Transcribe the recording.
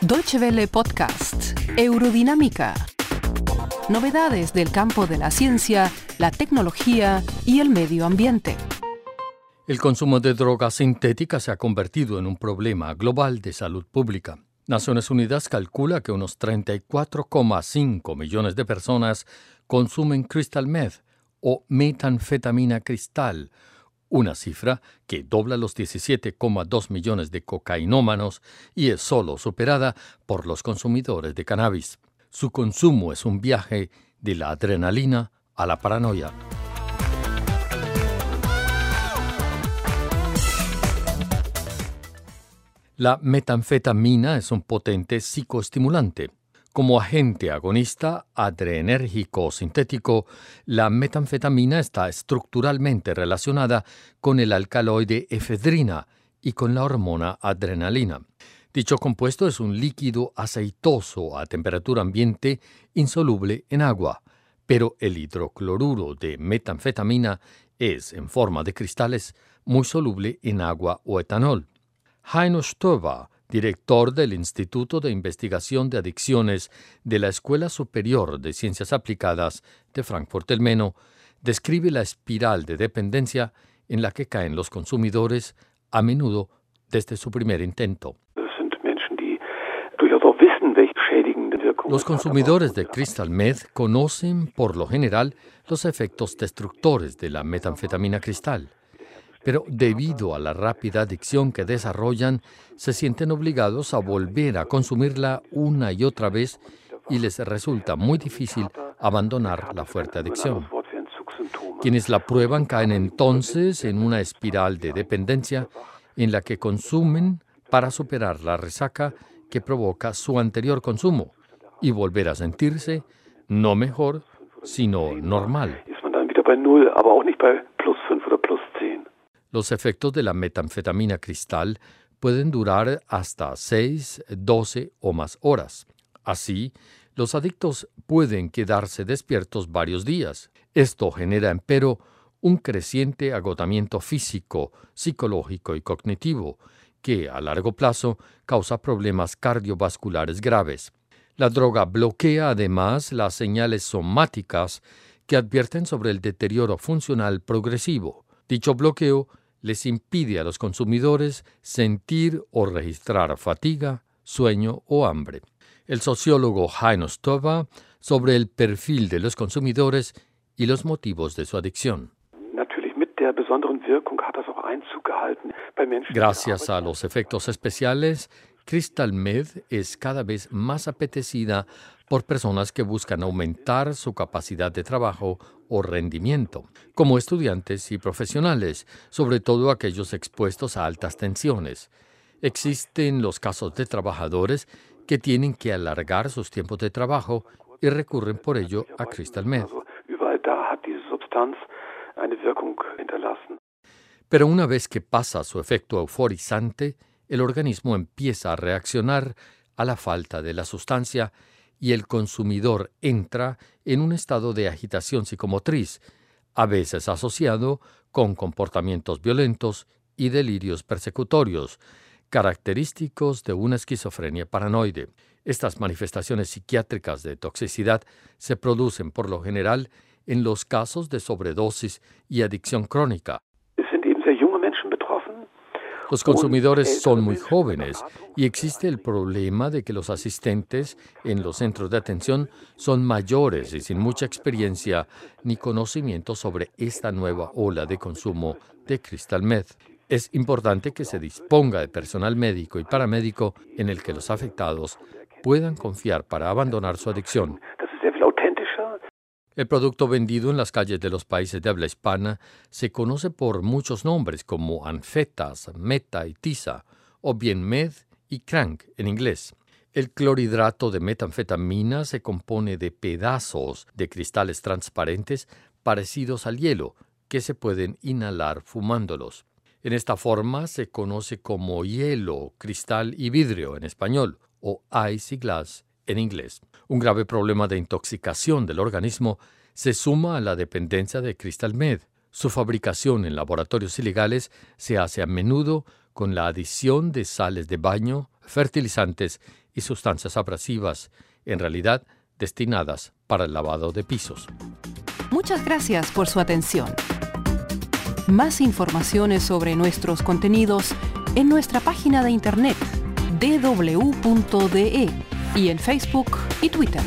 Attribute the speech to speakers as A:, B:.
A: Deutsche Welle Podcast, Eurodinámica. Novedades del campo de la ciencia, la tecnología y el medio ambiente.
B: El consumo de drogas sintéticas se ha convertido en un problema global de salud pública. Naciones Unidas calcula que unos 34,5 millones de personas consumen crystal meth o metanfetamina cristal, una cifra que dobla los 17,2 millones de cocainómanos y es solo superada por los consumidores de cannabis. Su consumo es un viaje de la adrenalina a la paranoia. La metanfetamina es un potente psicoestimulante. Como agente agonista adrenérgico sintético, la metanfetamina está estructuralmente relacionada con el alcaloide efedrina y con la hormona adrenalina. Dicho compuesto es un líquido aceitoso a temperatura ambiente insoluble en agua, pero el hidrocloruro de metanfetamina es, en forma de cristales, muy soluble en agua o etanol. Heino Stover, director del Instituto de Investigación de Adicciones de la Escuela Superior de Ciencias Aplicadas de Frankfurt del Meno, describe la espiral de dependencia en la que caen los consumidores, a menudo desde su primer intento. Los consumidores de crystal meth conocen, por lo general, los efectos destructores de la metanfetamina cristal, pero debido a la rápida adicción que desarrollan, se sienten obligados a volver a consumirla una y otra vez y les resulta muy difícil abandonar la fuerte adicción. Quienes la prueban caen entonces en una espiral de dependencia en la que consumen para superar la resaca que provoca su anterior consumo y volver a sentirse no mejor, sino normal. Los efectos de la metanfetamina cristal pueden durar hasta 6, 12 o más horas. Así, los adictos pueden quedarse despiertos varios días. Esto genera, empero, un creciente agotamiento físico, psicológico y cognitivo, que a largo plazo causa problemas cardiovasculares graves. La droga bloquea además las señales somáticas que advierten sobre el deterioro funcional progresivo. Dicho bloqueo les impide a los consumidores sentir o registrar fatiga, sueño o hambre. El sociólogo Heino Stova sobre el perfil de los consumidores y los motivos de su adicción. Gracias a los efectos especiales, Crystal Meth es cada vez más apetecida por personas que buscan aumentar su capacidad de trabajo o rendimiento, como estudiantes y profesionales, sobre todo aquellos expuestos a altas tensiones. Existen los casos de trabajadores que tienen que alargar sus tiempos de trabajo y recurren por ello a Crystal Meth. Pero una vez que pasa su efecto euforizante, el organismo empieza a reaccionar a la falta de la sustancia y el consumidor entra en un estado de agitación psicomotriz, a veces asociado con comportamientos violentos y delirios persecutorios, característicos de una esquizofrenia paranoide. Estas manifestaciones psiquiátricas de toxicidad se producen por lo general en los casos de sobredosis y adicción crónica, los consumidores son muy jóvenes y existe el problema de que los asistentes en los centros de atención son mayores y sin mucha experiencia ni conocimiento sobre esta nueva ola de consumo de crystal meth. Es importante que se disponga de personal médico y paramédico en el que los afectados puedan confiar para abandonar su adicción el producto vendido en las calles de los países de habla hispana se conoce por muchos nombres como anfetas, meta y tiza, o bien med y crank en inglés. El clorhidrato de metanfetamina se compone de pedazos de cristales transparentes parecidos al hielo que se pueden inhalar fumándolos. En esta forma se conoce como hielo, cristal y vidrio en español, o ice y glass en inglés. Un grave problema de intoxicación del organismo se suma a la dependencia de Crystal Med. Su fabricación en laboratorios ilegales se hace a menudo con la adición de sales de baño, fertilizantes y sustancias abrasivas, en realidad destinadas para el lavado de pisos.
A: Muchas gracias por su atención. Más informaciones sobre nuestros contenidos en nuestra página de internet www.de y en Facebook y Twitter.